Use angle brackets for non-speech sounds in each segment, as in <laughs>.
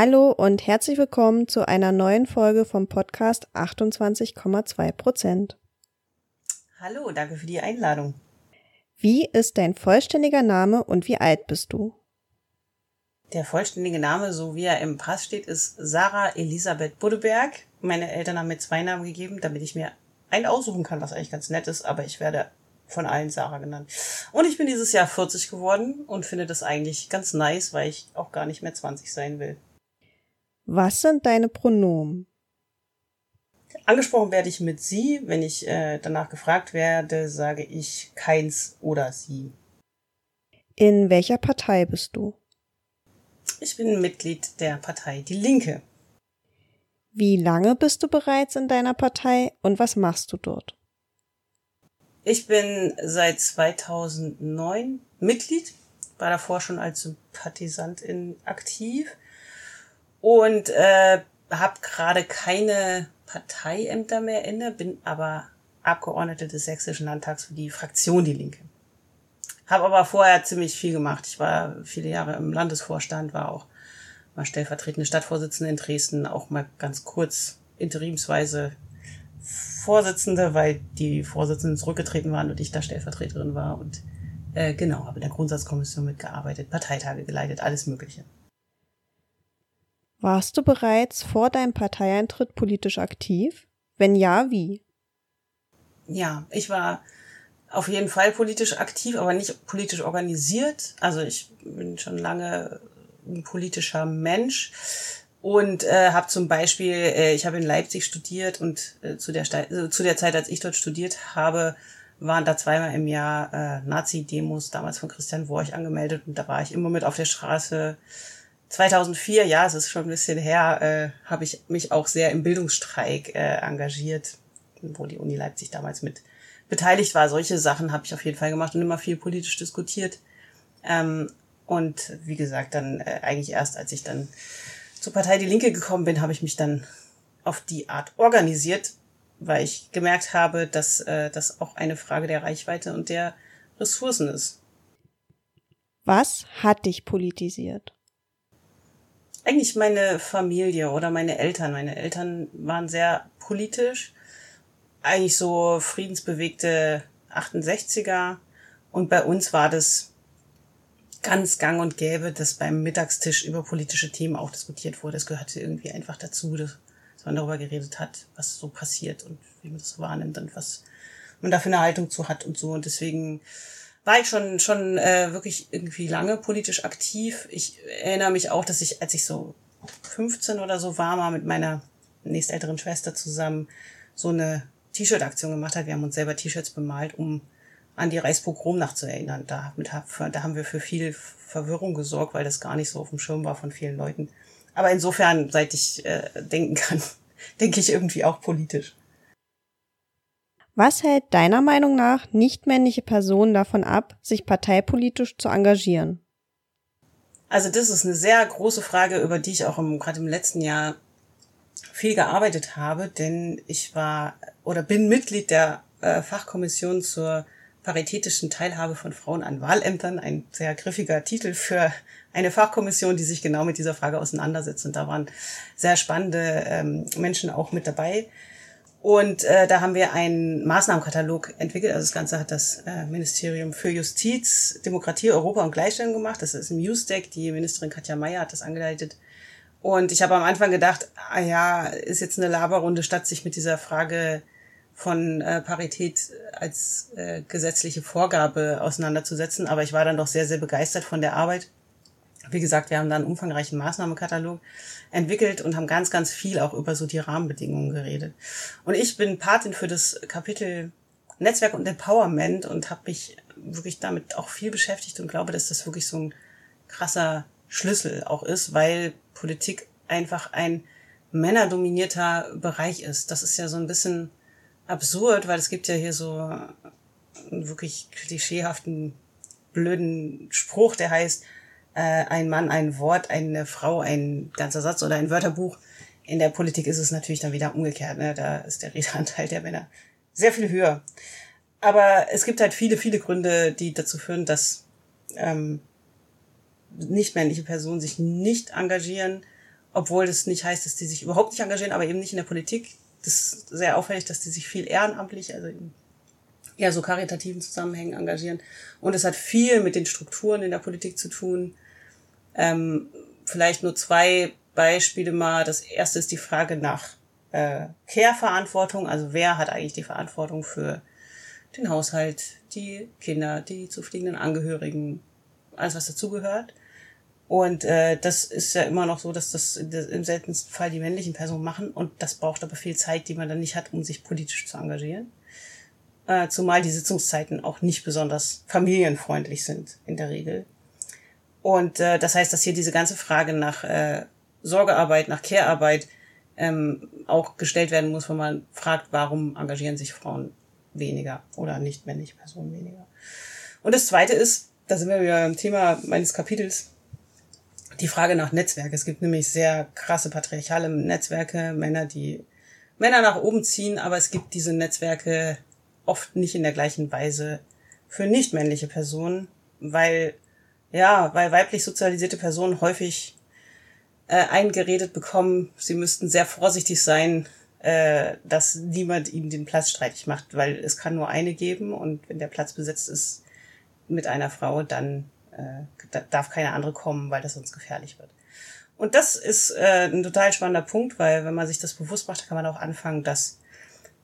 Hallo und herzlich willkommen zu einer neuen Folge vom Podcast 28,2 Prozent. Hallo, danke für die Einladung. Wie ist dein vollständiger Name und wie alt bist du? Der vollständige Name, so wie er im Pass steht, ist Sarah Elisabeth Buddeberg. Meine Eltern haben mir zwei Namen gegeben, damit ich mir einen aussuchen kann, was eigentlich ganz nett ist, aber ich werde von allen Sarah genannt. Und ich bin dieses Jahr 40 geworden und finde das eigentlich ganz nice, weil ich auch gar nicht mehr 20 sein will. Was sind deine Pronomen? Angesprochen werde ich mit sie. Wenn ich äh, danach gefragt werde, sage ich keins oder sie. In welcher Partei bist du? Ich bin Mitglied der Partei Die Linke. Wie lange bist du bereits in deiner Partei und was machst du dort? Ich bin seit 2009 Mitglied, war davor schon als Sympathisantin aktiv und äh, habe gerade keine Parteiämter mehr inne, bin aber Abgeordnete des Sächsischen Landtags für die Fraktion Die Linke. Habe aber vorher ziemlich viel gemacht. Ich war viele Jahre im Landesvorstand, war auch mal stellvertretende Stadtvorsitzende in Dresden, auch mal ganz kurz interimsweise Vorsitzende, weil die Vorsitzenden zurückgetreten waren und ich da Stellvertreterin war. Und äh, genau, habe in der Grundsatzkommission mitgearbeitet, Parteitage geleitet, alles Mögliche. Warst du bereits vor deinem Parteieintritt politisch aktiv? Wenn ja, wie? Ja, ich war auf jeden Fall politisch aktiv, aber nicht politisch organisiert. Also ich bin schon lange ein politischer Mensch und äh, habe zum Beispiel, äh, ich habe in Leipzig studiert und äh, zu, der äh, zu der Zeit, als ich dort studiert habe, waren da zweimal im Jahr äh, Nazi-Demos, damals von Christian Worch angemeldet und da war ich immer mit auf der Straße 2004, ja, es ist schon ein bisschen her, äh, habe ich mich auch sehr im Bildungsstreik äh, engagiert, wo die Uni Leipzig damals mit beteiligt war. Solche Sachen habe ich auf jeden Fall gemacht und immer viel politisch diskutiert. Ähm, und wie gesagt, dann äh, eigentlich erst, als ich dann zur Partei Die Linke gekommen bin, habe ich mich dann auf die Art organisiert, weil ich gemerkt habe, dass äh, das auch eine Frage der Reichweite und der Ressourcen ist. Was hat dich politisiert? Eigentlich meine Familie oder meine Eltern. Meine Eltern waren sehr politisch, eigentlich so friedensbewegte 68er. Und bei uns war das ganz gang und gäbe, dass beim Mittagstisch über politische Themen auch diskutiert wurde. Es gehörte irgendwie einfach dazu, dass man darüber geredet hat, was so passiert und wie man das wahrnimmt und was man da für eine Haltung zu hat und so. Und deswegen war ich schon schon äh, wirklich irgendwie lange politisch aktiv. Ich erinnere mich auch, dass ich, als ich so 15 oder so war, mal mit meiner nächstälteren Schwester zusammen so eine T-Shirt-Aktion gemacht hat. Wir haben uns selber T-Shirts bemalt, um an die Reichspogromnacht zu erinnern. Da, mit, da haben wir für viel Verwirrung gesorgt, weil das gar nicht so auf dem Schirm war von vielen Leuten. Aber insofern, seit ich äh, denken kann, <laughs> denke ich irgendwie auch politisch. Was hält deiner Meinung nach nichtmännliche Personen davon ab, sich parteipolitisch zu engagieren? Also das ist eine sehr große Frage, über die ich auch im, gerade im letzten Jahr viel gearbeitet habe, denn ich war oder bin Mitglied der äh, Fachkommission zur paritätischen Teilhabe von Frauen an Wahlämtern, ein sehr griffiger Titel für eine Fachkommission, die sich genau mit dieser Frage auseinandersetzt. Und da waren sehr spannende ähm, Menschen auch mit dabei. Und äh, da haben wir einen Maßnahmenkatalog entwickelt. Also das Ganze hat das äh, Ministerium für Justiz, Demokratie, Europa und Gleichstellung gemacht. Das ist im USDEC. Die Ministerin Katja Mayer hat das angeleitet. Und ich habe am Anfang gedacht, ah ja, ist jetzt eine Laberrunde, statt sich mit dieser Frage von äh, Parität als äh, gesetzliche Vorgabe auseinanderzusetzen. Aber ich war dann doch sehr, sehr begeistert von der Arbeit. Wie gesagt, wir haben da einen umfangreichen Maßnahmenkatalog entwickelt und haben ganz, ganz viel auch über so die Rahmenbedingungen geredet. Und ich bin Patin für das Kapitel Netzwerk und Empowerment und habe mich wirklich damit auch viel beschäftigt und glaube, dass das wirklich so ein krasser Schlüssel auch ist, weil Politik einfach ein männerdominierter Bereich ist. Das ist ja so ein bisschen absurd, weil es gibt ja hier so einen wirklich klischeehaften, blöden Spruch, der heißt, äh, ein Mann ein Wort, eine Frau ein ganzer Satz oder ein Wörterbuch. In der Politik ist es natürlich dann wieder umgekehrt. Ne? Da ist der Redeanteil der Männer sehr viel höher. Aber es gibt halt viele, viele Gründe, die dazu führen, dass ähm, nicht männliche Personen sich nicht engagieren. obwohl das nicht heißt, dass die sich überhaupt nicht engagieren, aber eben nicht in der Politik. Das ist sehr auffällig, dass die sich viel ehrenamtlich, also in eher so karitativen Zusammenhängen engagieren. Und es hat viel mit den Strukturen in der Politik zu tun. Ähm, vielleicht nur zwei Beispiele mal. Das erste ist die Frage nach äh, Care-Verantwortung. Also wer hat eigentlich die Verantwortung für den Haushalt, die Kinder, die zu fliegenden Angehörigen, alles was dazugehört. Und äh, das ist ja immer noch so, dass das im seltensten Fall die männlichen Personen machen. Und das braucht aber viel Zeit, die man dann nicht hat, um sich politisch zu engagieren. Äh, zumal die Sitzungszeiten auch nicht besonders familienfreundlich sind in der Regel. Und äh, das heißt, dass hier diese ganze Frage nach äh, Sorgearbeit, nach Care-Arbeit ähm, auch gestellt werden muss, wenn man fragt, warum engagieren sich Frauen weniger oder nicht männliche Personen weniger. Und das Zweite ist, da sind wir wieder im Thema meines Kapitels, die Frage nach Netzwerke. Es gibt nämlich sehr krasse patriarchale Netzwerke, Männer, die Männer nach oben ziehen, aber es gibt diese Netzwerke oft nicht in der gleichen Weise für nicht männliche Personen, weil ja, weil weiblich sozialisierte Personen häufig äh, eingeredet bekommen, sie müssten sehr vorsichtig sein, äh, dass niemand ihnen den Platz streitig macht, weil es kann nur eine geben und wenn der Platz besetzt ist mit einer Frau, dann äh, darf keine andere kommen, weil das sonst gefährlich wird. Und das ist äh, ein total spannender Punkt, weil wenn man sich das bewusst macht, kann man auch anfangen, das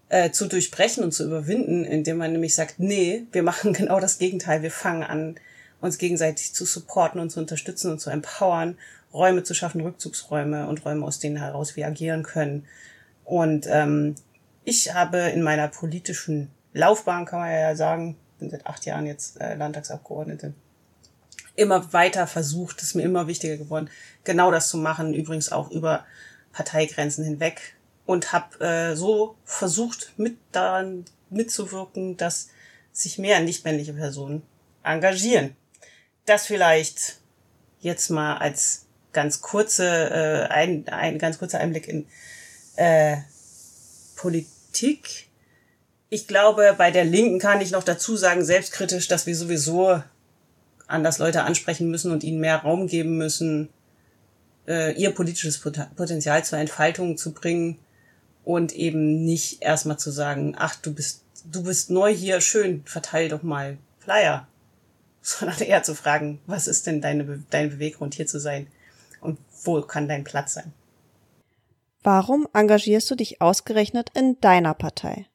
äh, zu durchbrechen und zu überwinden, indem man nämlich sagt, nee, wir machen <laughs> genau das Gegenteil. Wir fangen an, uns gegenseitig zu supporten und zu unterstützen und zu empowern, Räume zu schaffen, Rückzugsräume und Räume, aus denen heraus wir agieren können. Und ähm, ich habe in meiner politischen Laufbahn, kann man ja sagen, bin seit acht Jahren jetzt äh, Landtagsabgeordnete, immer weiter versucht, ist mir immer wichtiger geworden, genau das zu machen, übrigens auch über Parteigrenzen hinweg und habe äh, so versucht, mit daran mitzuwirken, dass sich mehr nichtmännliche Personen engagieren. Das vielleicht jetzt mal als ganz kurze äh, ein, ein ganz kurzer Einblick in äh, Politik. Ich glaube, bei der Linken kann ich noch dazu sagen, selbstkritisch, dass wir sowieso anders Leute ansprechen müssen und ihnen mehr Raum geben müssen, äh, ihr politisches Potenzial zur Entfaltung zu bringen und eben nicht erstmal zu sagen, ach, du bist, du bist neu hier, schön, verteil doch mal Flyer. Sondern eher zu fragen, was ist denn deine, dein Beweggrund hier zu sein? Und wo kann dein Platz sein? Warum engagierst du dich ausgerechnet in deiner Partei?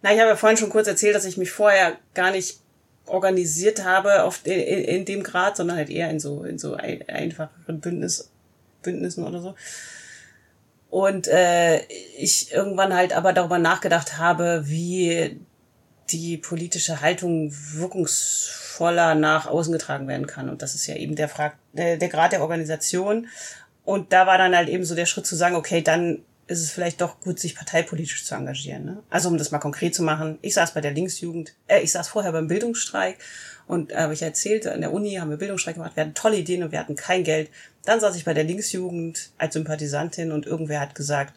Na, ich habe ja vorhin schon kurz erzählt, dass ich mich vorher gar nicht organisiert habe auf, in, in dem Grad, sondern halt eher in so, in so ein, einfacheren Bündnis, Bündnissen oder so. Und äh, ich irgendwann halt aber darüber nachgedacht habe, wie die politische Haltung wirkungsvoller nach außen getragen werden kann. Und das ist ja eben der, Frag der, der Grad der Organisation. Und da war dann halt eben so der Schritt zu sagen, okay, dann ist es vielleicht doch gut, sich parteipolitisch zu engagieren. Ne? Also um das mal konkret zu machen, ich saß bei der Linksjugend, äh, ich saß vorher beim Bildungsstreik und äh, habe ich erzählt, an der Uni haben wir Bildungsstreik gemacht, wir hatten tolle Ideen und wir hatten kein Geld. Dann saß ich bei der Linksjugend als Sympathisantin und irgendwer hat gesagt,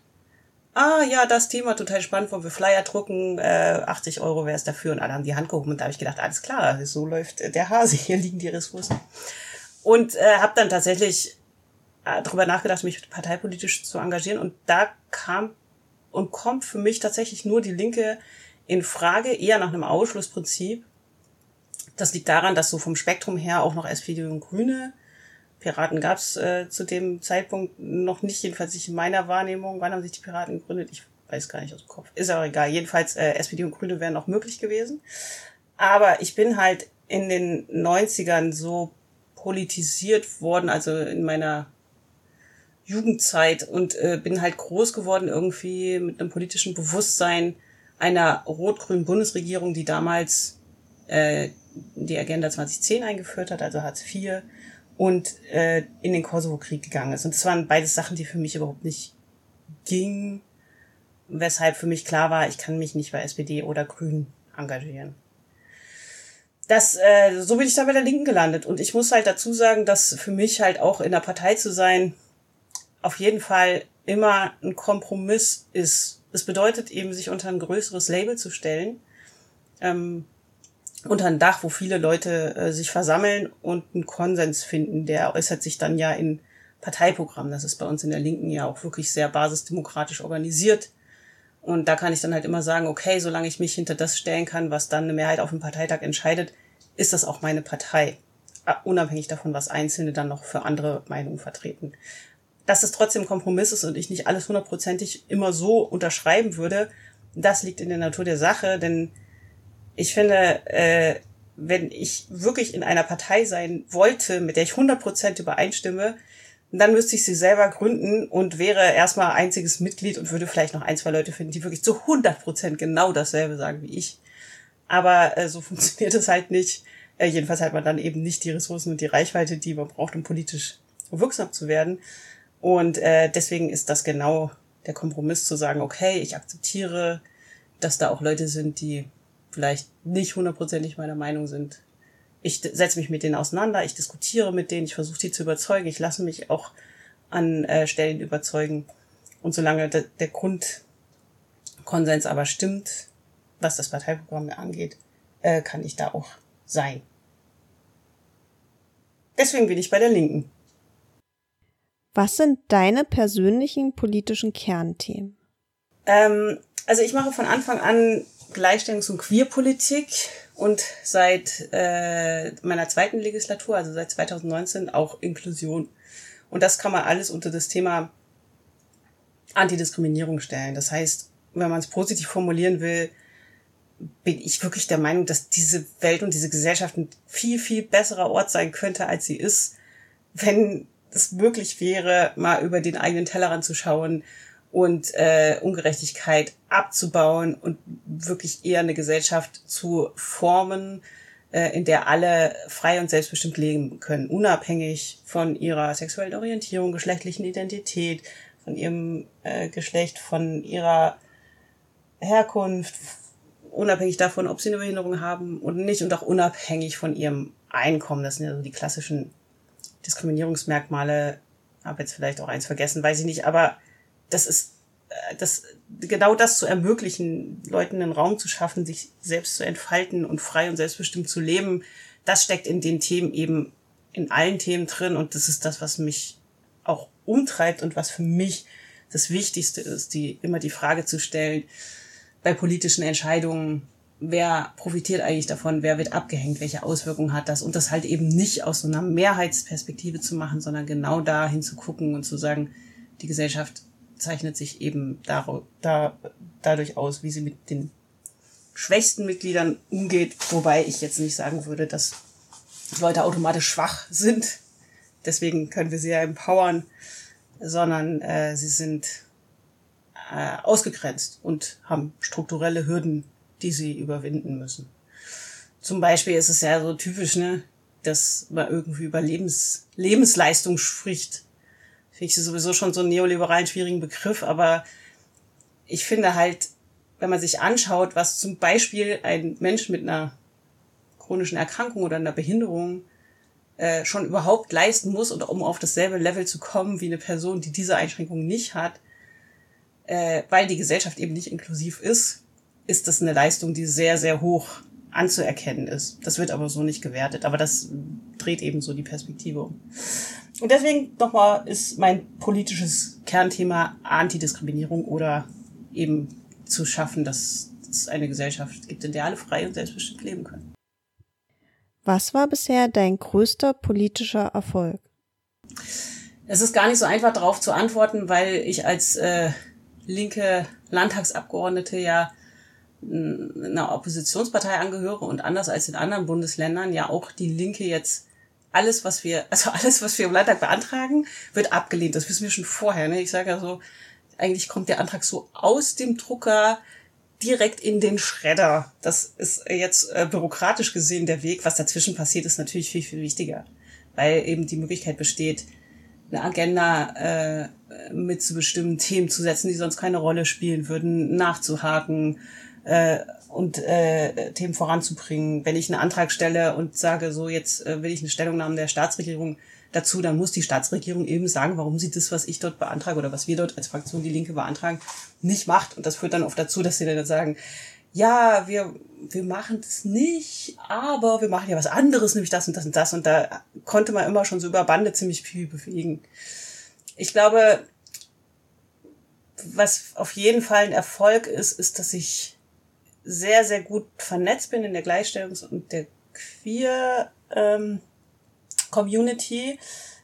ah ja, das Thema total spannend, wollen wir Flyer drucken, äh, 80 Euro wäre es dafür und alle haben die Hand gehoben und da habe ich gedacht, alles klar, so läuft der Hase, <laughs> hier liegen die Ressourcen. Und äh, habe dann tatsächlich äh, darüber nachgedacht, mich parteipolitisch zu engagieren und da kam und kommt für mich tatsächlich nur die Linke in Frage, eher nach einem Ausschlussprinzip. Das liegt daran, dass so vom Spektrum her auch noch SPD und Grüne Piraten gab es äh, zu dem Zeitpunkt noch nicht, jedenfalls nicht in meiner Wahrnehmung. Wann haben sich die Piraten gegründet? Ich weiß gar nicht aus dem Kopf. Ist aber egal. Jedenfalls äh, SPD und Grüne wären noch möglich gewesen. Aber ich bin halt in den 90ern so politisiert worden, also in meiner Jugendzeit und äh, bin halt groß geworden irgendwie mit einem politischen Bewusstsein einer rot-grünen Bundesregierung, die damals äh, die Agenda 2010 eingeführt hat, also Hartz IV, und äh, in den Kosovo-Krieg gegangen ist. Und das waren beides Sachen, die für mich überhaupt nicht gingen, weshalb für mich klar war, ich kann mich nicht bei SPD oder Grünen engagieren. Das, äh, so bin ich da bei der Linken gelandet. Und ich muss halt dazu sagen, dass für mich halt auch in der Partei zu sein auf jeden Fall immer ein Kompromiss ist. Es bedeutet eben, sich unter ein größeres Label zu stellen. Ähm, unter ein Dach, wo viele Leute äh, sich versammeln und einen Konsens finden. Der äußert sich dann ja in Parteiprogramm. Das ist bei uns in der Linken ja auch wirklich sehr basisdemokratisch organisiert. Und da kann ich dann halt immer sagen, okay, solange ich mich hinter das stellen kann, was dann eine Mehrheit auf dem Parteitag entscheidet, ist das auch meine Partei. Unabhängig davon, was Einzelne dann noch für andere Meinungen vertreten. Dass es trotzdem Kompromiss ist und ich nicht alles hundertprozentig immer so unterschreiben würde, das liegt in der Natur der Sache, denn ich finde, äh, wenn ich wirklich in einer Partei sein wollte, mit der ich 100% übereinstimme, dann müsste ich sie selber gründen und wäre erstmal einziges Mitglied und würde vielleicht noch ein, zwei Leute finden, die wirklich zu 100% genau dasselbe sagen wie ich. Aber äh, so <laughs> funktioniert es halt nicht. Äh, jedenfalls hat man dann eben nicht die Ressourcen und die Reichweite, die man braucht, um politisch wirksam zu werden. Und äh, deswegen ist das genau der Kompromiss zu sagen, okay, ich akzeptiere, dass da auch Leute sind, die vielleicht nicht hundertprozentig meiner Meinung sind. Ich setze mich mit denen auseinander, ich diskutiere mit denen, ich versuche die zu überzeugen, ich lasse mich auch an äh, Stellen überzeugen. Und solange de der Grundkonsens aber stimmt, was das Parteiprogramm angeht, äh, kann ich da auch sein. Deswegen bin ich bei der Linken. Was sind deine persönlichen politischen Kernthemen? Ähm, also ich mache von Anfang an Gleichstellungs- und Queerpolitik und seit äh, meiner zweiten Legislatur, also seit 2019, auch Inklusion. Und das kann man alles unter das Thema Antidiskriminierung stellen. Das heißt, wenn man es positiv formulieren will, bin ich wirklich der Meinung, dass diese Welt und diese Gesellschaft ein viel, viel besserer Ort sein könnte, als sie ist, wenn es möglich wäre, mal über den eigenen Tellerrand zu schauen und äh, Ungerechtigkeit abzubauen und wirklich eher eine Gesellschaft zu formen, äh, in der alle frei und selbstbestimmt leben können, unabhängig von ihrer sexuellen Orientierung, geschlechtlichen Identität, von ihrem äh, Geschlecht, von ihrer Herkunft, unabhängig davon, ob sie eine Behinderung haben oder nicht und auch unabhängig von ihrem Einkommen. Das sind ja so die klassischen Diskriminierungsmerkmale. Habe jetzt vielleicht auch eins vergessen, weiß ich nicht, aber das ist äh, das, genau das zu ermöglichen, Leuten einen Raum zu schaffen, sich selbst zu entfalten und frei und selbstbestimmt zu leben, das steckt in den Themen eben in allen Themen drin. Und das ist das, was mich auch umtreibt und was für mich das Wichtigste ist, die immer die Frage zu stellen bei politischen Entscheidungen, wer profitiert eigentlich davon, wer wird abgehängt, welche Auswirkungen hat das? Und das halt eben nicht aus so einer Mehrheitsperspektive zu machen, sondern genau da hinzugucken und zu sagen, die Gesellschaft zeichnet sich eben da, da, dadurch aus, wie sie mit den schwächsten Mitgliedern umgeht, wobei ich jetzt nicht sagen würde, dass Leute automatisch schwach sind. Deswegen können wir sie ja empowern, sondern äh, sie sind äh, ausgegrenzt und haben strukturelle Hürden, die sie überwinden müssen. Zum Beispiel ist es ja so typisch, ne, dass man irgendwie über Lebens, Lebensleistung spricht finde ich sowieso schon so einen neoliberalen schwierigen Begriff, aber ich finde halt, wenn man sich anschaut, was zum Beispiel ein Mensch mit einer chronischen Erkrankung oder einer Behinderung äh, schon überhaupt leisten muss und um auf dasselbe Level zu kommen wie eine Person, die diese Einschränkungen nicht hat, äh, weil die Gesellschaft eben nicht inklusiv ist, ist das eine Leistung, die sehr, sehr hoch anzuerkennen ist. Das wird aber so nicht gewertet. Aber das dreht eben so die Perspektive um. Und deswegen nochmal ist mein politisches Kernthema Antidiskriminierung oder eben zu schaffen, dass es eine Gesellschaft gibt, in der alle frei und selbstbestimmt leben können. Was war bisher dein größter politischer Erfolg? Es ist gar nicht so einfach darauf zu antworten, weil ich als äh, linke Landtagsabgeordnete ja einer Oppositionspartei angehöre und anders als in anderen Bundesländern ja auch die Linke jetzt alles, was wir, <laughs> also alles, was wir im Landtag beantragen, wird abgelehnt. Das wissen wir schon vorher. Ne? Ich sage ja so, eigentlich kommt der Antrag so aus dem Drucker direkt in den Schredder. Das ist jetzt äh, bürokratisch gesehen der Weg. Was dazwischen passiert, ist natürlich viel, viel wichtiger. Weil eben die Möglichkeit besteht, eine Agenda äh, mitzubestimmen, Themen zu setzen, die sonst keine Rolle spielen würden, nachzuhaken, äh, und äh, Themen voranzubringen. Wenn ich einen Antrag stelle und sage, so jetzt äh, will ich eine Stellungnahme der Staatsregierung dazu, dann muss die Staatsregierung eben sagen, warum sie das, was ich dort beantrage oder was wir dort als Fraktion Die Linke beantragen, nicht macht. Und das führt dann oft dazu, dass sie dann sagen, ja, wir, wir machen das nicht, aber wir machen ja was anderes, nämlich das und das und das. Und da konnte man immer schon so über Bande ziemlich viel bewegen. Ich glaube, was auf jeden Fall ein Erfolg ist, ist, dass ich sehr, sehr gut vernetzt bin in der Gleichstellungs- und der Queer ähm.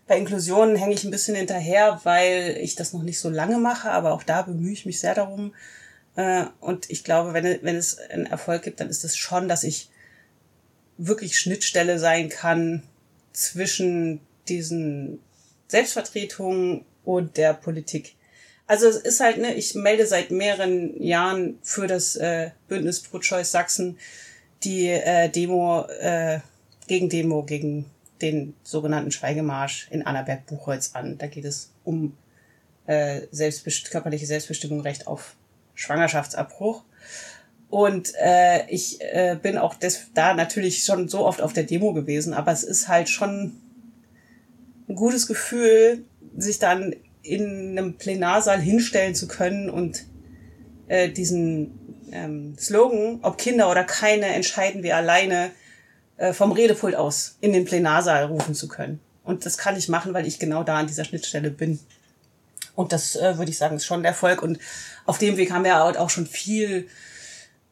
Bei Inklusion hänge ich ein bisschen hinterher, weil ich das noch nicht so lange mache, aber auch da bemühe ich mich sehr darum. Äh, und ich glaube, wenn, wenn es einen Erfolg gibt, dann ist es schon, dass ich wirklich Schnittstelle sein kann zwischen diesen Selbstvertretungen und der Politik. Also es ist halt, ne, ich melde seit mehreren Jahren für das äh, Bündnis Pro Choice Sachsen die äh, Demo, äh, gegen Demo gegen den sogenannten Schweigemarsch in Annaberg-Buchholz an. Da geht es um äh, selbstbest körperliche Selbstbestimmung, Recht auf Schwangerschaftsabbruch. Und äh, ich äh, bin auch des, da natürlich schon so oft auf der Demo gewesen, aber es ist halt schon ein gutes Gefühl, sich dann in einem Plenarsaal hinstellen zu können und äh, diesen ähm, Slogan, ob Kinder oder keine, entscheiden wir alleine, äh, vom Redepult aus in den Plenarsaal rufen zu können. Und das kann ich machen, weil ich genau da an dieser Schnittstelle bin. Und das äh, würde ich sagen, ist schon ein Erfolg. Und auf dem Weg haben wir auch schon viel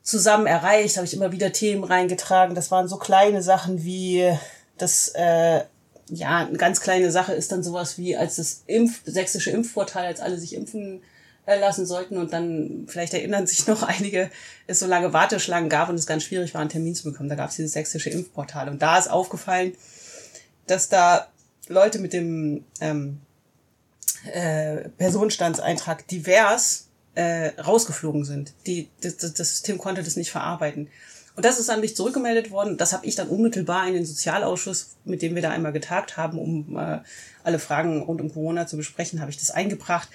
zusammen erreicht, habe ich immer wieder Themen reingetragen. Das waren so kleine Sachen wie das äh, ja, eine ganz kleine Sache ist dann sowas wie, als das Impf, sächsische Impfportal, als alle sich impfen äh, lassen sollten und dann, vielleicht erinnern sich noch einige, es so lange Warteschlangen gab und es ganz schwierig war, einen Termin zu bekommen. Da gab es dieses sächsische Impfportal. Und da ist aufgefallen, dass da Leute mit dem ähm, äh, Personenstandseintrag divers äh, rausgeflogen sind. Die, das, das System konnte das nicht verarbeiten. Und das ist an mich zurückgemeldet worden. Das habe ich dann unmittelbar in den Sozialausschuss, mit dem wir da einmal getagt haben, um äh, alle Fragen rund um Corona zu besprechen, habe ich das eingebracht.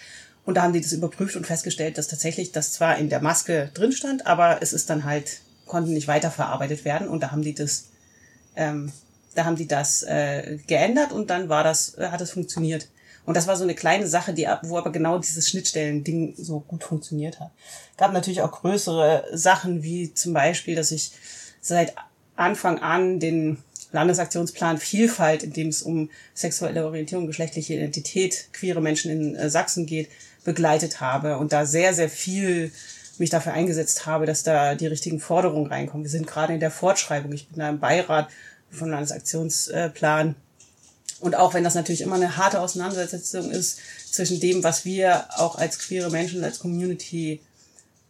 Und da haben die das überprüft und festgestellt, dass tatsächlich das zwar in der Maske drin stand, aber es ist dann halt, konnte nicht weiterverarbeitet werden. Und da haben die das, ähm, da haben die das äh, geändert und dann war das, äh, hat es funktioniert. Und das war so eine kleine Sache, die, wo aber genau dieses Schnittstellen-Ding so gut funktioniert hat. Gab natürlich auch größere Sachen, wie zum Beispiel, dass ich seit Anfang an den Landesaktionsplan Vielfalt, in dem es um sexuelle Orientierung, geschlechtliche Identität, queere Menschen in äh, Sachsen geht, begleitet habe und da sehr, sehr viel mich dafür eingesetzt habe, dass da die richtigen Forderungen reinkommen. Wir sind gerade in der Fortschreibung. Ich bin da im Beirat vom Landesaktionsplan und auch wenn das natürlich immer eine harte Auseinandersetzung ist zwischen dem, was wir auch als queere Menschen, als Community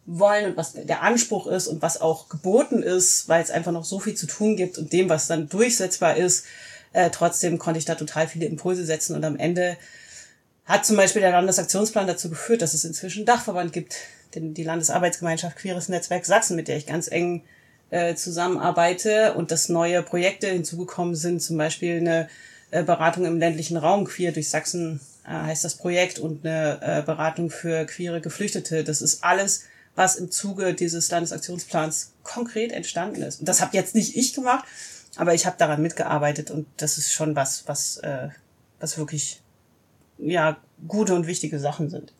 wollen und was der Anspruch ist und was auch geboten ist, weil es einfach noch so viel zu tun gibt und dem, was dann durchsetzbar ist, äh, trotzdem konnte ich da total viele Impulse setzen. Und am Ende hat zum Beispiel der Landesaktionsplan dazu geführt, dass es inzwischen einen Dachverband gibt, den, die Landesarbeitsgemeinschaft Queeres Netzwerk Sachsen, mit der ich ganz eng äh, zusammenarbeite. Und dass neue Projekte hinzugekommen sind, zum Beispiel eine Beratung im ländlichen Raum, Queer durch Sachsen äh, heißt das Projekt und eine äh, Beratung für queere Geflüchtete. Das ist alles, was im Zuge dieses Landesaktionsplans konkret entstanden ist. Und das habe jetzt nicht ich gemacht, aber ich habe daran mitgearbeitet und das ist schon was, was, äh, was wirklich ja gute und wichtige Sachen sind.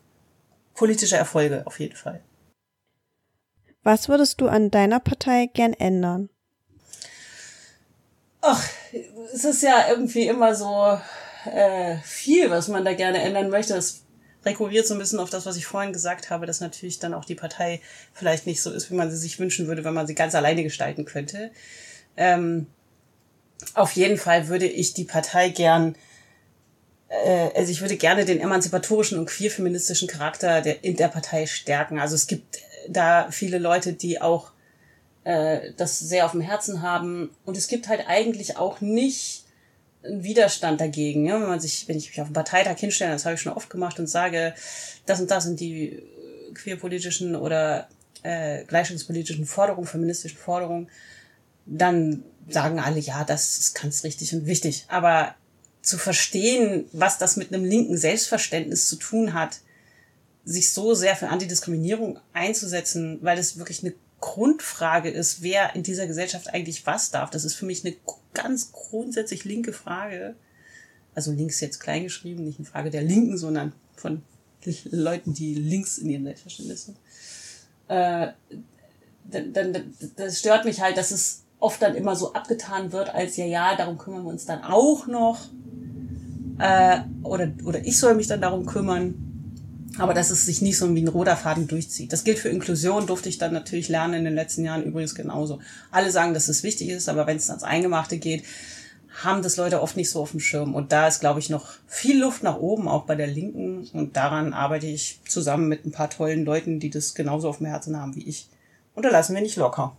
Politische Erfolge auf jeden Fall. Was würdest du an deiner Partei gern ändern? Ach, es ist ja irgendwie immer so äh, viel, was man da gerne ändern möchte. Das rekurriert so ein bisschen auf das, was ich vorhin gesagt habe, dass natürlich dann auch die Partei vielleicht nicht so ist, wie man sie sich wünschen würde, wenn man sie ganz alleine gestalten könnte. Ähm, auf jeden Fall würde ich die Partei gern, äh, also ich würde gerne den emanzipatorischen und queerfeministischen Charakter der, in der Partei stärken. Also es gibt da viele Leute, die auch äh, das sehr auf dem Herzen haben. Und es gibt halt eigentlich auch nicht einen Widerstand dagegen. Ja? Wenn man sich, wenn ich mich auf einen Parteitag hinstelle, das habe ich schon oft gemacht und sage, das und das sind die queerpolitischen oder äh, gleichstellungspolitischen Forderungen, feministischen Forderungen, dann sagen alle, ja, das ist ganz richtig und wichtig. Aber zu verstehen, was das mit einem linken Selbstverständnis zu tun hat, sich so sehr für Antidiskriminierung einzusetzen, weil das wirklich eine Grundfrage ist, wer in dieser Gesellschaft eigentlich was darf. Das ist für mich eine ganz grundsätzlich linke Frage. Also links jetzt kleingeschrieben, nicht eine Frage der Linken, sondern von <laughs> Leuten, die links in ihrem Selbstverständnis sind. Äh, dann, dann, das stört mich halt, dass es oft dann immer so abgetan wird, als ja, ja, darum kümmern wir uns dann auch noch. Äh, oder, oder ich soll mich dann darum kümmern. Aber dass es sich nicht so wie ein roter Faden durchzieht. Das gilt für Inklusion, durfte ich dann natürlich lernen in den letzten Jahren übrigens genauso. Alle sagen, dass es wichtig ist, aber wenn es ans Eingemachte geht, haben das Leute oft nicht so auf dem Schirm. Und da ist, glaube ich, noch viel Luft nach oben, auch bei der Linken. Und daran arbeite ich zusammen mit ein paar tollen Leuten, die das genauso auf dem Herzen haben wie ich. Und da lassen wir nicht locker.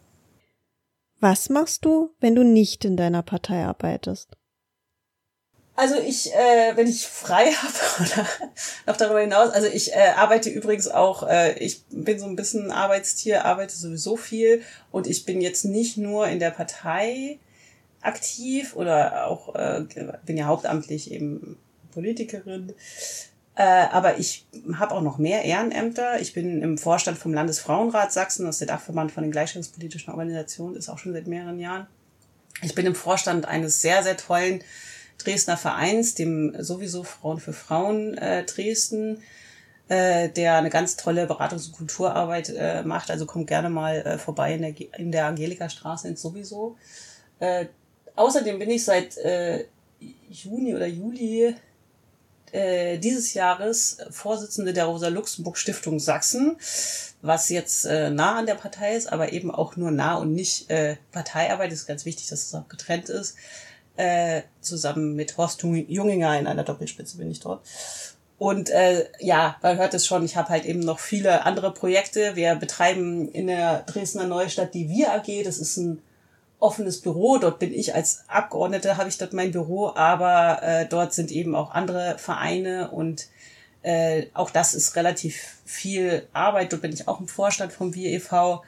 Was machst du, wenn du nicht in deiner Partei arbeitest? Also ich, äh, wenn ich frei <laughs> habe oder noch darüber hinaus, also ich äh, arbeite übrigens auch, äh, ich bin so ein bisschen Arbeitstier, arbeite sowieso viel und ich bin jetzt nicht nur in der Partei aktiv oder auch äh, bin ja hauptamtlich eben Politikerin. Äh, aber ich habe auch noch mehr Ehrenämter. Ich bin im Vorstand vom Landesfrauenrat Sachsen, das ist der Dachverband von den gleichstellungspolitischen Organisationen, ist auch schon seit mehreren Jahren. Ich bin im Vorstand eines sehr, sehr tollen Dresdner Vereins, dem sowieso Frauen für Frauen äh, Dresden, äh, der eine ganz tolle Beratungs- und Kulturarbeit äh, macht. Also kommt gerne mal äh, vorbei in der, in der Angelika Straße ins sowieso. Äh, außerdem bin ich seit äh, Juni oder Juli äh, dieses Jahres Vorsitzende der Rosa-Luxemburg-Stiftung Sachsen, was jetzt äh, nah an der Partei ist, aber eben auch nur nah und nicht äh, Parteiarbeit. Es ist ganz wichtig, dass es auch getrennt ist. Äh, zusammen mit Horst Junginger in einer Doppelspitze bin ich dort. Und äh, ja, man hört es schon, ich habe halt eben noch viele andere Projekte. Wir betreiben in der Dresdner Neustadt die Wir AG. Das ist ein offenes Büro. Dort bin ich als Abgeordnete, habe ich dort mein Büro, aber äh, dort sind eben auch andere Vereine und äh, auch das ist relativ viel Arbeit. Dort bin ich auch im Vorstand vom Wir e.V.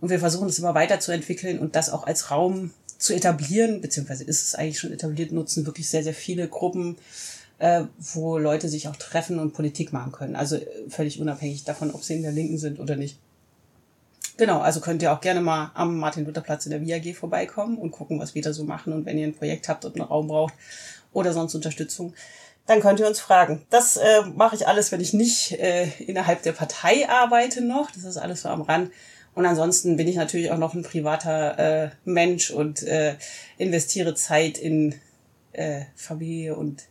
und wir versuchen das immer weiterzuentwickeln und das auch als Raum zu etablieren, beziehungsweise ist es eigentlich schon etabliert, nutzen wirklich sehr, sehr viele Gruppen, äh, wo Leute sich auch treffen und Politik machen können. Also äh, völlig unabhängig davon, ob sie in der Linken sind oder nicht. Genau, also könnt ihr auch gerne mal am Martin-Luther-Platz in der VIAG vorbeikommen und gucken, was wir da so machen. Und wenn ihr ein Projekt habt und einen Raum braucht oder sonst Unterstützung, dann könnt ihr uns fragen. Das äh, mache ich alles, wenn ich nicht äh, innerhalb der Partei arbeite noch. Das ist alles so am Rand. Und ansonsten bin ich natürlich auch noch ein privater äh, Mensch und äh, investiere Zeit in äh, Familie und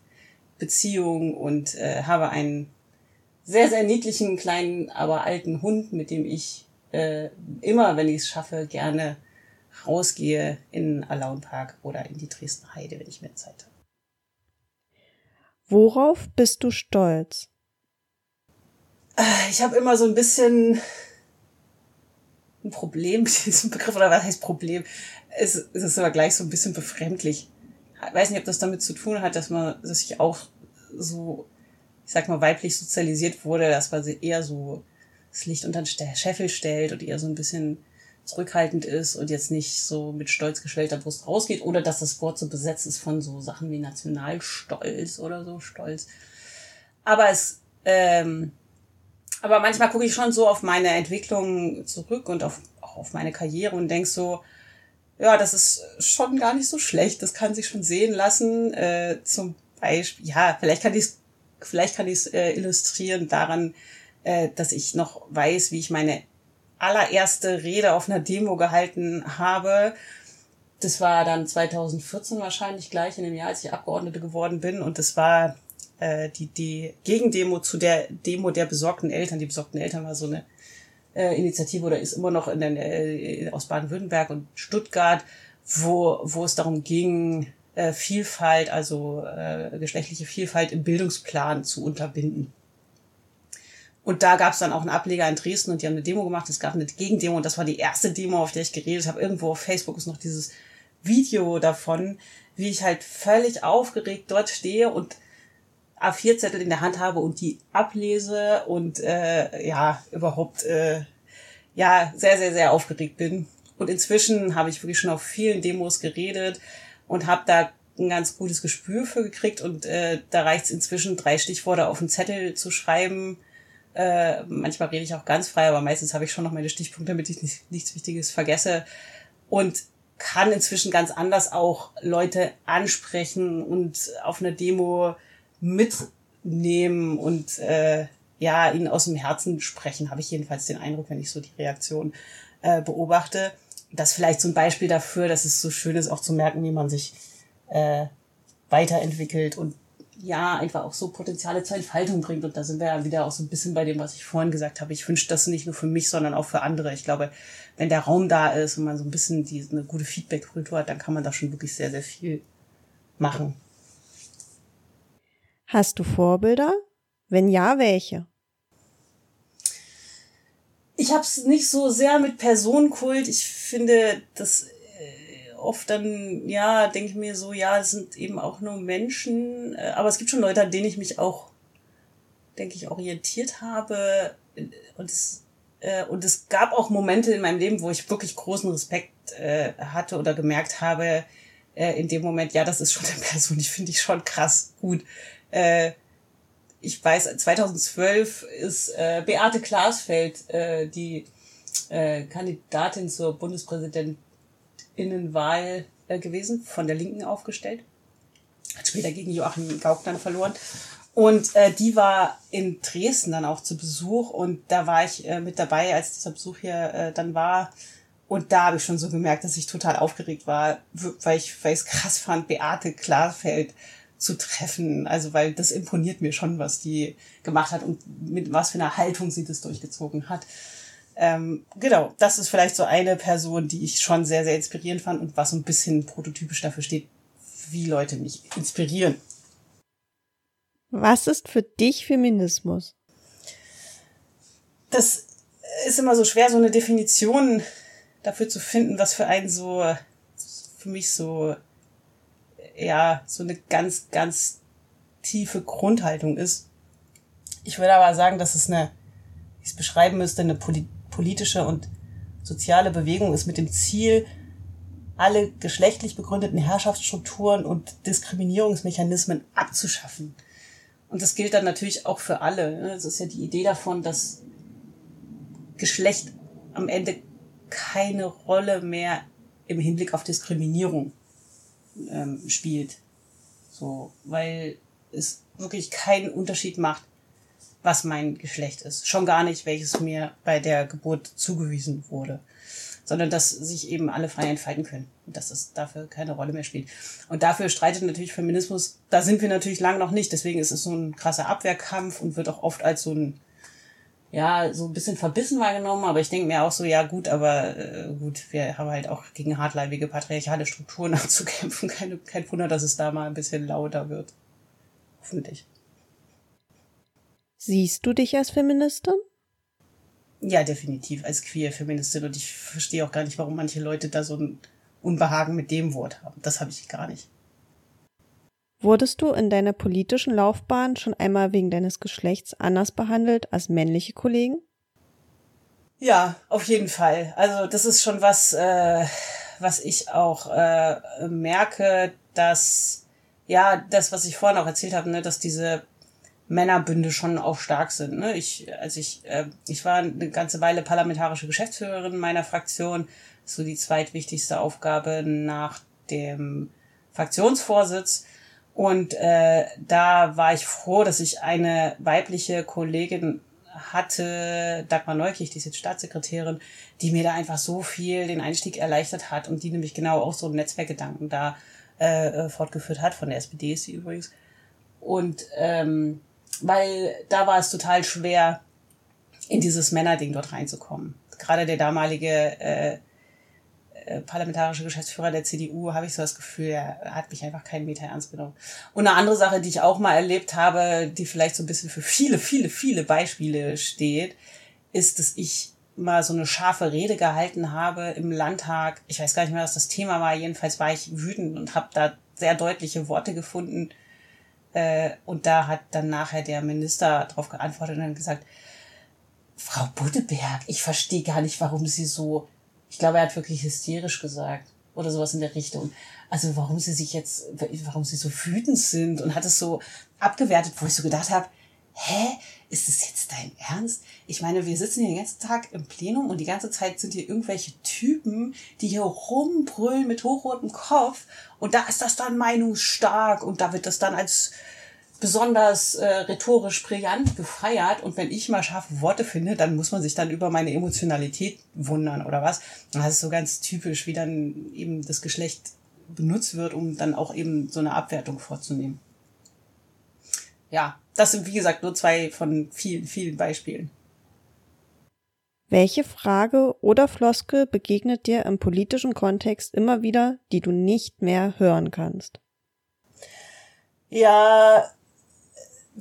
Beziehung und äh, habe einen sehr, sehr niedlichen, kleinen, aber alten Hund, mit dem ich äh, immer, wenn ich es schaffe, gerne rausgehe in Alaun Park oder in die Dresdner Heide, wenn ich mehr Zeit habe. Worauf bist du stolz? Äh, ich habe immer so ein bisschen ein Problem <laughs> mit diesem Begriff, oder was heißt Problem? Es, es ist aber gleich so ein bisschen befremdlich. Ich weiß nicht, ob das damit zu tun hat, dass man dass sich auch so, ich sag mal, weiblich sozialisiert wurde, dass man eher so das Licht unter den Scheffel stellt und eher so ein bisschen zurückhaltend ist und jetzt nicht so mit stolz geschwellter Brust rausgeht oder dass das Wort so besetzt ist von so Sachen wie Nationalstolz oder so Stolz. Aber es, ähm, aber manchmal gucke ich schon so auf meine Entwicklung zurück und auf, auf meine Karriere und denk so, ja, das ist schon gar nicht so schlecht. Das kann sich schon sehen lassen. Äh, zum Beispiel, ja, vielleicht kann ich es, vielleicht kann ich äh, illustrieren daran, äh, dass ich noch weiß, wie ich meine allererste Rede auf einer Demo gehalten habe. Das war dann 2014 wahrscheinlich gleich in dem Jahr, als ich Abgeordnete geworden bin. Und das war äh, die, die Gegendemo zu der Demo der besorgten Eltern. Die besorgten Eltern war so eine äh, Initiative oder ist immer noch in der, äh, aus Baden-Württemberg und Stuttgart, wo, wo es darum ging, äh, Vielfalt, also äh, geschlechtliche Vielfalt im Bildungsplan zu unterbinden. Und da gab es dann auch einen Ableger in Dresden und die haben eine Demo gemacht. Es gab eine Gegendemo und das war die erste Demo, auf der ich geredet habe. Irgendwo auf Facebook ist noch dieses Video davon, wie ich halt völlig aufgeregt dort stehe und A4-Zettel in der Hand habe und die ablese und äh, ja, überhaupt äh, ja, sehr, sehr, sehr aufgeregt bin. Und inzwischen habe ich wirklich schon auf vielen Demos geredet und habe da ein ganz gutes Gespür für gekriegt und äh, da reicht es inzwischen, drei Stichworte auf einen Zettel zu schreiben äh, manchmal rede ich auch ganz frei, aber meistens habe ich schon noch meine Stichpunkte, damit ich nicht, nichts Wichtiges vergesse. Und kann inzwischen ganz anders auch Leute ansprechen und auf einer Demo mitnehmen und äh, ja, ihnen aus dem Herzen sprechen, habe ich jedenfalls den Eindruck, wenn ich so die Reaktion äh, beobachte. Das vielleicht so ein Beispiel dafür, dass es so schön ist, auch zu merken, wie man sich äh, weiterentwickelt und ja, einfach auch so Potenziale zur Entfaltung bringt. Und da sind wir ja wieder auch so ein bisschen bei dem, was ich vorhin gesagt habe. Ich wünsche das nicht nur für mich, sondern auch für andere. Ich glaube, wenn der Raum da ist und man so ein bisschen die, eine gute Feedback-Kultur hat, dann kann man da schon wirklich sehr, sehr viel machen. Hast du Vorbilder? Wenn ja, welche? Ich habe es nicht so sehr mit Personenkult. Ich finde, das äh, oft dann, ja, denke ich mir so, ja, es sind eben auch nur Menschen. Äh, aber es gibt schon Leute, an denen ich mich auch, denke ich, orientiert habe. Und es, äh, und es gab auch Momente in meinem Leben, wo ich wirklich großen Respekt hatte oder gemerkt habe, in dem Moment, ja, das ist schon eine Person, die finde ich schon krass gut. Äh, ich weiß, 2012 ist äh, Beate Glasfeld, äh, die äh, Kandidatin zur Bundespräsidentinnenwahl äh, gewesen, von der Linken aufgestellt. Hat später gegen Joachim Gauck dann verloren. Und äh, die war in Dresden dann auch zu Besuch und da war ich äh, mit dabei, als dieser Besuch hier äh, dann war. Und da habe ich schon so gemerkt, dass ich total aufgeregt war, weil ich es krass fand, Beate Klarfeld zu treffen. Also weil das imponiert mir schon, was die gemacht hat und mit was für einer Haltung sie das durchgezogen hat. Ähm, genau, das ist vielleicht so eine Person, die ich schon sehr, sehr inspirierend fand und was so ein bisschen prototypisch dafür steht, wie Leute mich inspirieren. Was ist für dich Feminismus? Das ist immer so schwer, so eine Definition dafür zu finden, was für einen so, für mich so, ja, so eine ganz, ganz tiefe Grundhaltung ist. Ich würde aber sagen, dass es eine, wie ich es beschreiben müsste, eine politische und soziale Bewegung ist mit dem Ziel, alle geschlechtlich begründeten Herrschaftsstrukturen und Diskriminierungsmechanismen abzuschaffen. Und das gilt dann natürlich auch für alle. Ne? Es ist ja die Idee davon, dass Geschlecht am Ende keine Rolle mehr im Hinblick auf Diskriminierung ähm, spielt. So, weil es wirklich keinen Unterschied macht, was mein Geschlecht ist. Schon gar nicht, welches mir bei der Geburt zugewiesen wurde sondern dass sich eben alle frei entfalten können und dass es dafür keine Rolle mehr spielt. Und dafür streitet natürlich Feminismus, da sind wir natürlich lang noch nicht, deswegen ist es so ein krasser Abwehrkampf und wird auch oft als so ein ja, so ein bisschen verbissen wahrgenommen, aber ich denke mir auch so, ja gut, aber äh, gut, wir haben halt auch gegen hartleibige patriarchale Strukturen <laughs> anzukämpfen. Keine, kein Wunder, dass es da mal ein bisschen lauter wird. Hoffentlich. Siehst du dich als Feministin? Ja, definitiv, als queer Feministin. Und ich verstehe auch gar nicht, warum manche Leute da so ein Unbehagen mit dem Wort haben. Das habe ich gar nicht. Wurdest du in deiner politischen Laufbahn schon einmal wegen deines Geschlechts anders behandelt als männliche Kollegen? Ja, auf jeden Fall. Also das ist schon was, äh, was ich auch äh, merke, dass ja das, was ich vorhin auch erzählt habe, ne, dass diese Männerbünde schon auch stark sind. Ne? Ich, also ich, äh, ich war eine ganze Weile parlamentarische Geschäftsführerin meiner Fraktion, so die zweitwichtigste Aufgabe nach dem Fraktionsvorsitz. Und äh, da war ich froh, dass ich eine weibliche Kollegin hatte, Dagmar Neukirch, die ist jetzt Staatssekretärin, die mir da einfach so viel den Einstieg erleichtert hat und die nämlich genau auch so Netzwerkgedanken da äh, äh fortgeführt hat, von der SPD ist sie übrigens. Und ähm, weil da war es total schwer, in dieses Männerding dort reinzukommen. Gerade der damalige äh, parlamentarische Geschäftsführer der CDU, habe ich so das Gefühl, er hat mich einfach keinen Meter ernst genommen. Und eine andere Sache, die ich auch mal erlebt habe, die vielleicht so ein bisschen für viele, viele, viele Beispiele steht, ist, dass ich mal so eine scharfe Rede gehalten habe im Landtag. Ich weiß gar nicht mehr, was das Thema war. Jedenfalls war ich wütend und habe da sehr deutliche Worte gefunden, äh, und da hat dann nachher der Minister darauf geantwortet und dann gesagt, Frau Buddeberg, ich verstehe gar nicht, warum Sie so, ich glaube, er hat wirklich hysterisch gesagt oder sowas in der Richtung. Also warum Sie sich jetzt, warum Sie so wütend sind und hat es so abgewertet, wo ich so gedacht habe, hä, ist es jetzt dein Ernst? Ich meine, wir sitzen hier den ganzen Tag im Plenum und die ganze Zeit sind hier irgendwelche Typen, die hier rumbrüllen mit hochrotem Kopf und da ist das dann meinungsstark und da wird das dann als besonders äh, rhetorisch brillant gefeiert und wenn ich mal scharfe Worte finde, dann muss man sich dann über meine Emotionalität wundern oder was. das ist so ganz typisch, wie dann eben das Geschlecht benutzt wird, um dann auch eben so eine Abwertung vorzunehmen. Ja, das sind wie gesagt nur zwei von vielen, vielen Beispielen. Welche Frage oder Floskel begegnet dir im politischen Kontext immer wieder, die du nicht mehr hören kannst? Ja,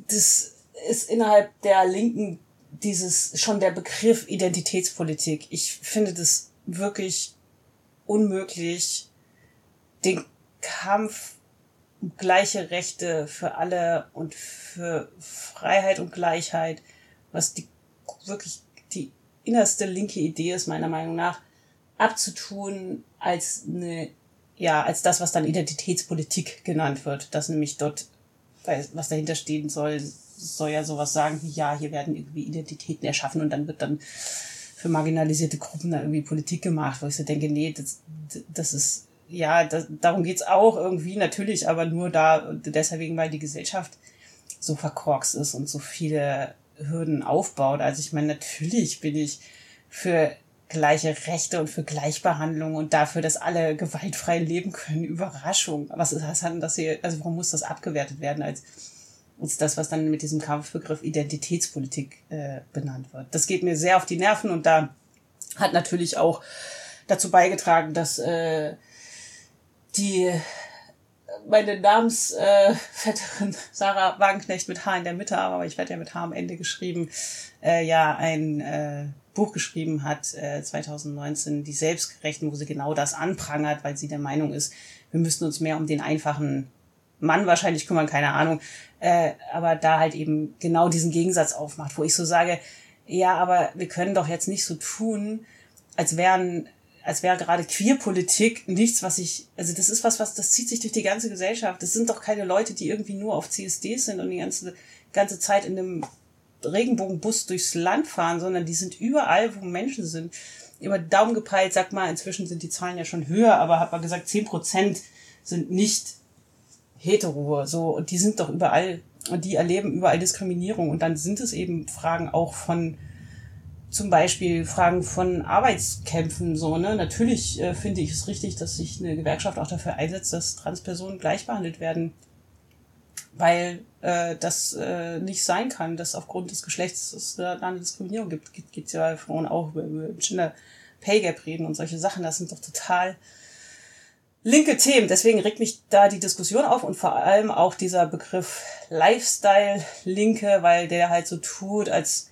das ist innerhalb der Linken dieses schon der Begriff Identitätspolitik. Ich finde das wirklich unmöglich, den Kampf um gleiche Rechte für alle und für Freiheit und Gleichheit, was die wirklich die innerste linke Idee ist, meiner Meinung nach, abzutun als eine, ja, als das, was dann Identitätspolitik genannt wird, dass nämlich dort was dahinter stehen soll, soll ja sowas sagen wie, ja, hier werden irgendwie Identitäten erschaffen und dann wird dann für marginalisierte Gruppen da irgendwie Politik gemacht, wo ich so denke, nee, das, das ist, ja, das, darum geht's auch irgendwie, natürlich, aber nur da, deswegen, weil die Gesellschaft so verkorkst ist und so viele Hürden aufbaut. Also ich meine, natürlich bin ich für gleiche Rechte und für Gleichbehandlung und dafür, dass alle gewaltfrei leben können. Überraschung. Was ist das dann, dass hier, also warum muss das abgewertet werden als, als das, was dann mit diesem Kampfbegriff Identitätspolitik äh, benannt wird? Das geht mir sehr auf die Nerven und da hat natürlich auch dazu beigetragen, dass äh, die meine Namensvetterin äh, Sarah Wagenknecht mit H in der Mitte, aber ich werde ja mit H am Ende geschrieben, äh, ja ein äh, Buch geschrieben hat, äh, 2019, die Selbstgerechten, wo sie genau das anprangert, weil sie der Meinung ist, wir müssten uns mehr um den einfachen Mann wahrscheinlich kümmern, keine Ahnung, äh, aber da halt eben genau diesen Gegensatz aufmacht, wo ich so sage, ja, aber wir können doch jetzt nicht so tun, als wären als wäre gerade Queerpolitik nichts, was ich, also das ist was, was, das zieht sich durch die ganze Gesellschaft. Das sind doch keine Leute, die irgendwie nur auf CSDs sind und die ganze, ganze Zeit in einem Regenbogenbus durchs Land fahren, sondern die sind überall, wo Menschen sind. Über Daumen gepeilt, sag mal, inzwischen sind die Zahlen ja schon höher, aber hat man gesagt, zehn Prozent sind nicht hetero, so, und die sind doch überall, und die erleben überall Diskriminierung. Und dann sind es eben Fragen auch von, zum Beispiel Fragen von Arbeitskämpfen, so, ne? Natürlich äh, finde ich es richtig, dass sich eine Gewerkschaft auch dafür einsetzt, dass Transpersonen gleich behandelt werden weil äh, das äh, nicht sein kann, dass aufgrund des Geschlechts es da eine Diskriminierung gibt. Gibt ja Frauen auch über, über Gender Pay Gap reden und solche Sachen. Das sind doch total linke Themen. Deswegen regt mich da die Diskussion auf und vor allem auch dieser Begriff Lifestyle Linke, weil der halt so tut, als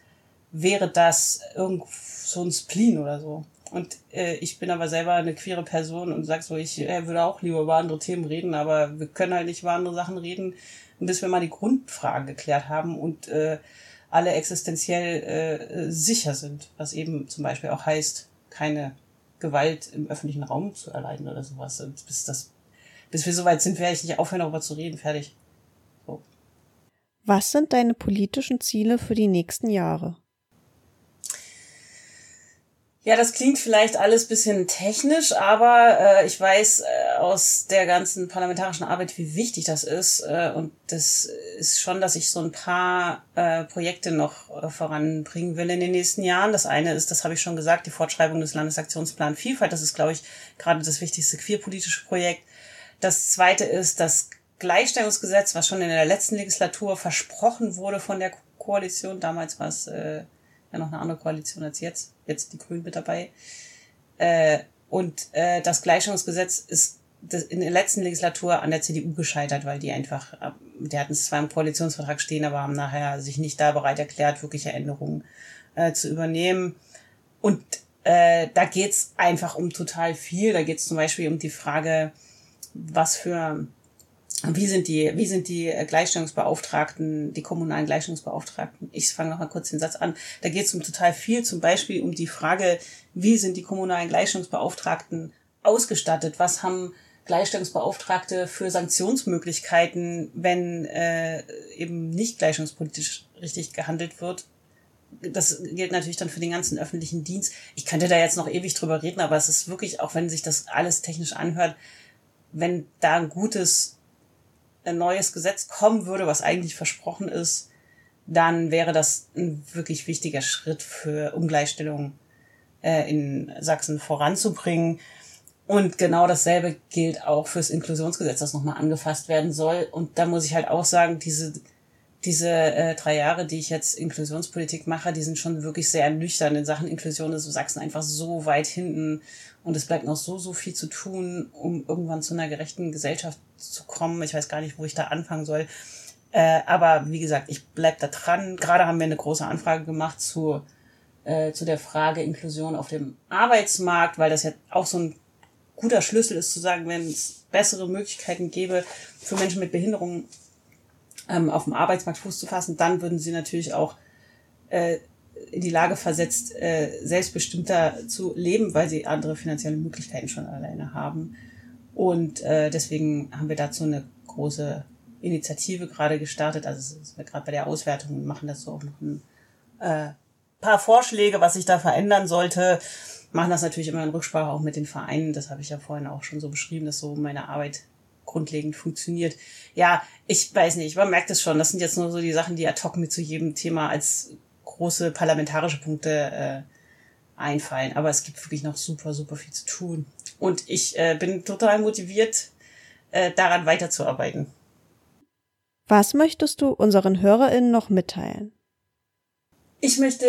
wäre das irgend so ein Spleen oder so. Und äh, ich bin aber selber eine queere Person und sag so, ich äh, würde auch lieber über andere Themen reden, aber wir können halt nicht über andere Sachen reden, bis wir mal die Grundfragen geklärt haben und äh, alle existenziell äh, sicher sind, was eben zum Beispiel auch heißt, keine Gewalt im öffentlichen Raum zu erleiden oder sowas. Und bis das, bis wir soweit sind, werde ich nicht aufhören, darüber zu reden. Fertig. So. Was sind deine politischen Ziele für die nächsten Jahre? Ja, das klingt vielleicht alles bisschen technisch, aber äh, ich weiß äh, aus der ganzen parlamentarischen Arbeit, wie wichtig das ist. Äh, und das ist schon, dass ich so ein paar äh, Projekte noch äh, voranbringen will in den nächsten Jahren. Das eine ist, das habe ich schon gesagt, die Fortschreibung des Landesaktionsplan Vielfalt. Das ist, glaube ich, gerade das wichtigste queerpolitische Projekt. Das zweite ist das Gleichstellungsgesetz, was schon in der letzten Legislatur versprochen wurde von der Koalition. Damals war es ja noch eine andere Koalition als jetzt jetzt die Grünen mit dabei. Und äh, das Gleichstellungsgesetz ist in der letzten Legislatur an der CDU gescheitert, weil die einfach, äh, die hatten es zwar im Koalitionsvertrag stehen, aber haben nachher sich nicht da bereit erklärt, wirkliche Änderungen äh, zu übernehmen. Und äh, da geht's einfach um total viel. Da geht's zum Beispiel um die Frage, was für wie sind die, wie sind die Gleichstellungsbeauftragten, die kommunalen Gleichstellungsbeauftragten? Ich fange noch mal kurz den Satz an. Da geht es um total viel, zum Beispiel um die Frage, wie sind die kommunalen Gleichstellungsbeauftragten ausgestattet? Was haben Gleichstellungsbeauftragte für Sanktionsmöglichkeiten, wenn äh, eben nicht gleichstellungspolitisch richtig gehandelt wird? Das gilt natürlich dann für den ganzen öffentlichen Dienst. Ich könnte da jetzt noch ewig drüber reden, aber es ist wirklich, auch wenn sich das alles technisch anhört, wenn da ein gutes ein neues Gesetz kommen würde, was eigentlich versprochen ist, dann wäre das ein wirklich wichtiger Schritt für Ungleichstellung äh, in Sachsen voranzubringen. Und genau dasselbe gilt auch fürs Inklusionsgesetz, das nochmal angefasst werden soll. Und da muss ich halt auch sagen, diese, diese äh, drei Jahre, die ich jetzt Inklusionspolitik mache, die sind schon wirklich sehr ernüchternd. In Sachen Inklusion ist Sachsen einfach so weit hinten und es bleibt noch so, so viel zu tun, um irgendwann zu einer gerechten Gesellschaft zu kommen. Ich weiß gar nicht, wo ich da anfangen soll. Äh, aber wie gesagt, ich bleib da dran. Gerade haben wir eine große Anfrage gemacht zu, äh, zu der Frage Inklusion auf dem Arbeitsmarkt, weil das ja auch so ein guter Schlüssel ist zu sagen, wenn es bessere Möglichkeiten gäbe für Menschen mit Behinderungen ähm, auf dem Arbeitsmarkt Fuß zu fassen, dann würden sie natürlich auch äh, in die Lage versetzt, äh, selbstbestimmter zu leben, weil sie andere finanzielle Möglichkeiten schon alleine haben. Und äh, deswegen haben wir dazu eine große Initiative gerade gestartet. Also sind wir gerade bei der Auswertung und machen dazu auch noch ein äh, paar Vorschläge, was sich da verändern sollte machen das natürlich immer in Rücksprache auch mit den Vereinen. Das habe ich ja vorhin auch schon so beschrieben, dass so meine Arbeit grundlegend funktioniert. Ja, ich weiß nicht, man merkt es schon. Das sind jetzt nur so die Sachen, die ad hoc mir zu jedem Thema als große parlamentarische Punkte äh, einfallen. Aber es gibt wirklich noch super, super viel zu tun. Und ich äh, bin total motiviert, äh, daran weiterzuarbeiten. Was möchtest du unseren HörerInnen noch mitteilen? Ich möchte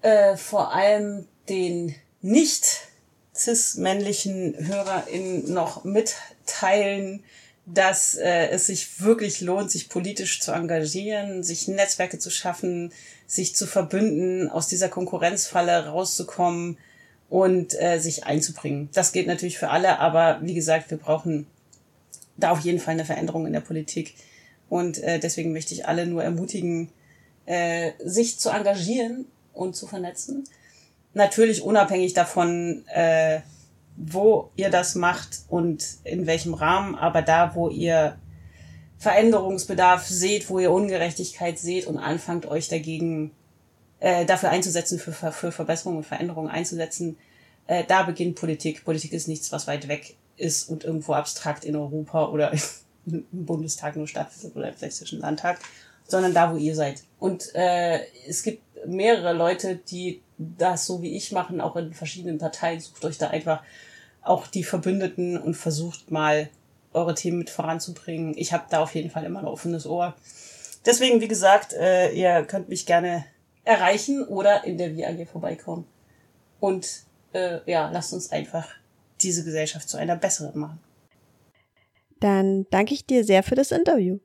äh, vor allem den nicht cis-männlichen HörerInnen noch mitteilen, dass äh, es sich wirklich lohnt, sich politisch zu engagieren, sich Netzwerke zu schaffen, sich zu verbünden, aus dieser Konkurrenzfalle rauszukommen und äh, sich einzubringen. Das gilt natürlich für alle, aber wie gesagt, wir brauchen da auf jeden Fall eine Veränderung in der Politik. Und äh, deswegen möchte ich alle nur ermutigen, äh, sich zu engagieren und zu vernetzen natürlich unabhängig davon, äh, wo ihr das macht und in welchem Rahmen, aber da, wo ihr Veränderungsbedarf seht, wo ihr Ungerechtigkeit seht und anfangt, euch dagegen äh, dafür einzusetzen, für, für Verbesserungen und Veränderungen einzusetzen, äh, da beginnt Politik. Politik ist nichts, was weit weg ist und irgendwo abstrakt in Europa oder <laughs> im Bundestag nur stattfindet oder im Sächsischen Landtag, sondern da, wo ihr seid. Und äh, es gibt mehrere Leute, die das so wie ich machen, auch in verschiedenen Parteien. Sucht euch da einfach auch die Verbündeten und versucht mal eure Themen mit voranzubringen. Ich habe da auf jeden Fall immer ein offenes Ohr. Deswegen, wie gesagt, äh, ihr könnt mich gerne erreichen oder in der VAG vorbeikommen. Und äh, ja, lasst uns einfach diese Gesellschaft zu einer besseren machen. Dann danke ich dir sehr für das Interview.